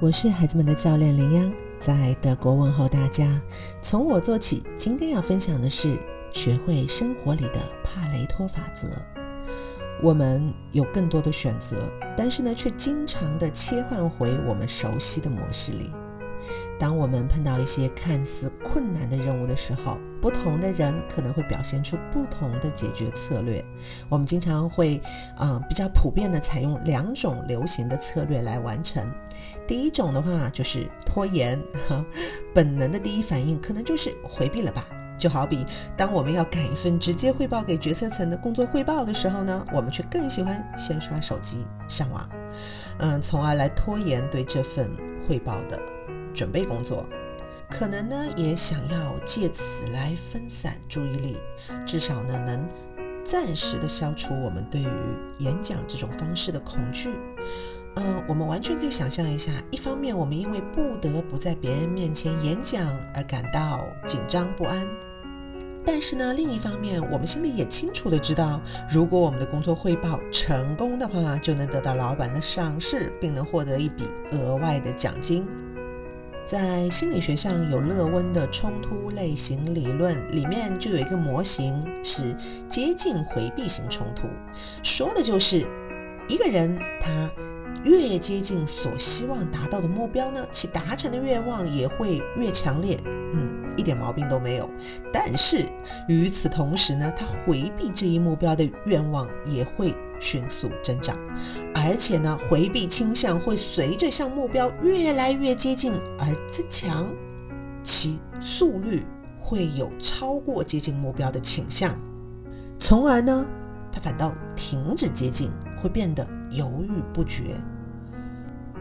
我是孩子们的教练林央，在德国问候大家。从我做起，今天要分享的是学会生活里的帕雷托法则。我们有更多的选择，但是呢，却经常的切换回我们熟悉的模式里。当我们碰到一些看似困难的任务的时候，不同的人可能会表现出不同的解决策略。我们经常会，呃，比较普遍的采用两种流行的策略来完成。第一种的话就是拖延，哈本能的第一反应可能就是回避了吧。就好比当我们要赶一份直接汇报给决策层的工作汇报的时候呢，我们却更喜欢先刷手机上网，嗯，从而来拖延对这份汇报的。准备工作，可能呢也想要借此来分散注意力，至少呢能暂时的消除我们对于演讲这种方式的恐惧。嗯，我们完全可以想象一下，一方面我们因为不得不在别人面前演讲而感到紧张不安，但是呢另一方面我们心里也清楚的知道，如果我们的工作汇报成功的话，就能得到老板的赏识，并能获得一笔额外的奖金。在心理学上有勒温的冲突类型理论，里面就有一个模型是接近回避型冲突，说的就是一个人他越接近所希望达到的目标呢，其达成的愿望也会越强烈。嗯，一点毛病都没有。但是与此同时呢，他回避这一目标的愿望也会。迅速增长，而且呢，回避倾向会随着向目标越来越接近而增强，其速率会有超过接近目标的倾向，从而呢，他反倒停止接近，会变得犹豫不决。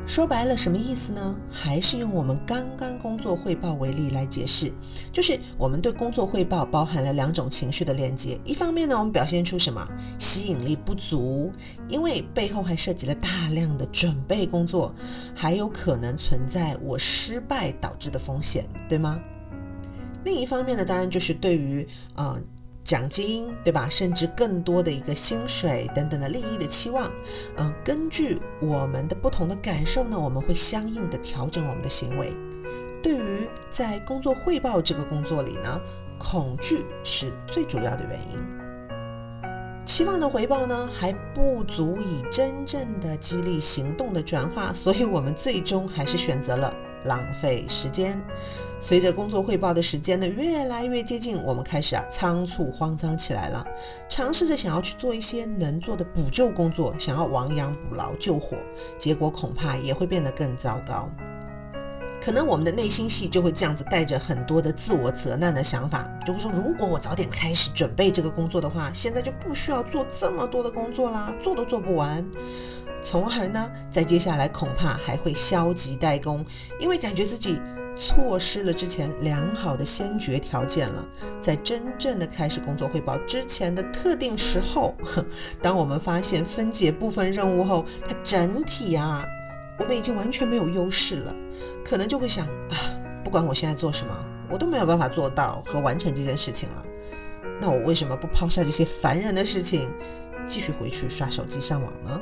说白了，什么意思呢？还是用我们刚刚工作汇报为例来解释，就是我们对工作汇报包含了两种情绪的链接。一方面呢，我们表现出什么吸引力不足，因为背后还涉及了大量的准备工作，还有可能存在我失败导致的风险，对吗？另一方面呢，当然就是对于啊。奖金对吧？甚至更多的一个薪水等等的利益的期望，嗯，根据我们的不同的感受呢，我们会相应的调整我们的行为。对于在工作汇报这个工作里呢，恐惧是最主要的原因。期望的回报呢还不足以真正的激励行动的转化，所以我们最终还是选择了浪费时间。随着工作汇报的时间呢越来越接近，我们开始啊仓促慌张起来了，尝试着想要去做一些能做的补救工作，想要亡羊补牢救火，结果恐怕也会变得更糟糕。可能我们的内心戏就会这样子带着很多的自我责难的想法，就会说如果我早点开始准备这个工作的话，现在就不需要做这么多的工作啦，做都做不完。从而呢，在接下来恐怕还会消极怠工，因为感觉自己。错失了之前良好的先决条件了，在真正的开始工作汇报之前的特定时候，当我们发现分解部分任务后，它整体啊，我们已经完全没有优势了，可能就会想啊，不管我现在做什么，我都没有办法做到和完成这件事情了，那我为什么不抛下这些烦人的事情，继续回去刷手机上网呢？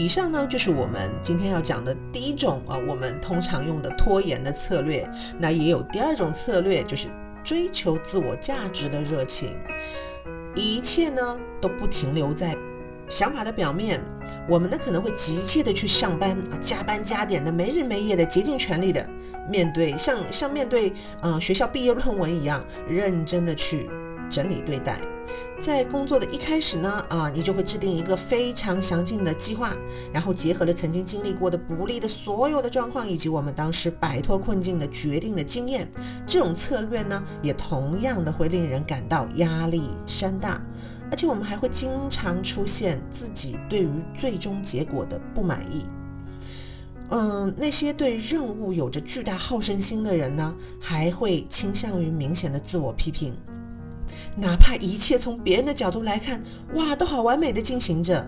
以上呢就是我们今天要讲的第一种啊，我们通常用的拖延的策略。那也有第二种策略，就是追求自我价值的热情。一切呢都不停留在想法的表面，我们呢可能会急切的去上班，加班加点的，没日没夜的，竭尽全力的面对，像像面对呃学校毕业论文一样，认真的去整理对待。在工作的一开始呢，啊，你就会制定一个非常详尽的计划，然后结合了曾经经历过的不利的所有的状况，以及我们当时摆脱困境的决定的经验，这种策略呢，也同样的会令人感到压力山大，而且我们还会经常出现自己对于最终结果的不满意。嗯，那些对任务有着巨大好胜心的人呢，还会倾向于明显的自我批评。哪怕一切从别人的角度来看，哇，都好完美的进行着，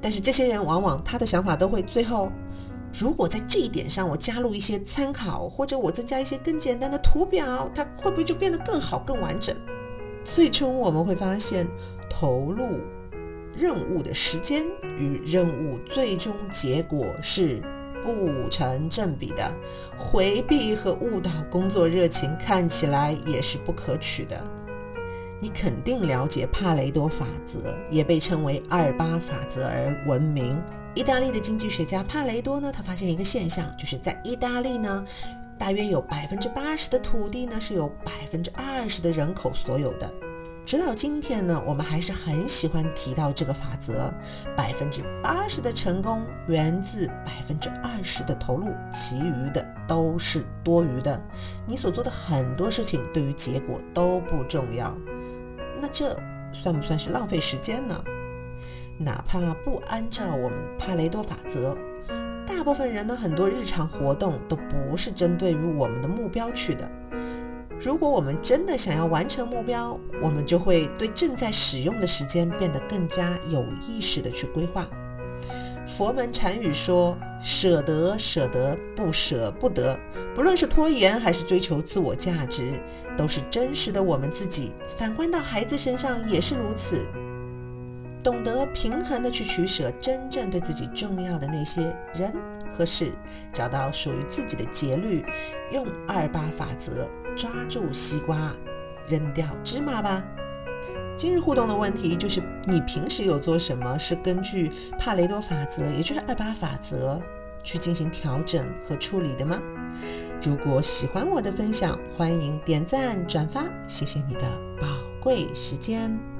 但是这些人往往他的想法都会最后，如果在这一点上我加入一些参考，或者我增加一些更简单的图表，它会不会就变得更好、更完整？最终我们会发现，投入任务的时间与任务最终结果是不成正比的，回避和误导工作热情看起来也是不可取的。你肯定了解帕雷多法则，也被称为二八法则而闻名。意大利的经济学家帕雷多呢，他发现一个现象，就是在意大利呢，大约有百分之八十的土地呢是由百分之二十的人口所有的。直到今天呢，我们还是很喜欢提到这个法则：百分之八十的成功源自百分之二十的投入，其余的都是多余的。你所做的很多事情对于结果都不重要，那这算不算是浪费时间呢？哪怕不按照我们帕雷多法则，大部分人呢，很多日常活动都不是针对于我们的目标去的。如果我们真的想要完成目标，我们就会对正在使用的时间变得更加有意识的去规划。佛门禅语说：“舍得，舍得，不舍不得。”不论是拖延还是追求自我价值，都是真实的我们自己。反观到孩子身上也是如此。懂得平衡的去取舍，真正对自己重要的那些人和事，找到属于自己的节律，用二八法则抓住西瓜，扔掉芝麻吧。今日互动的问题就是：你平时有做什么是根据帕雷多法则，也就是二八法则去进行调整和处理的吗？如果喜欢我的分享，欢迎点赞转发，谢谢你的宝贵时间。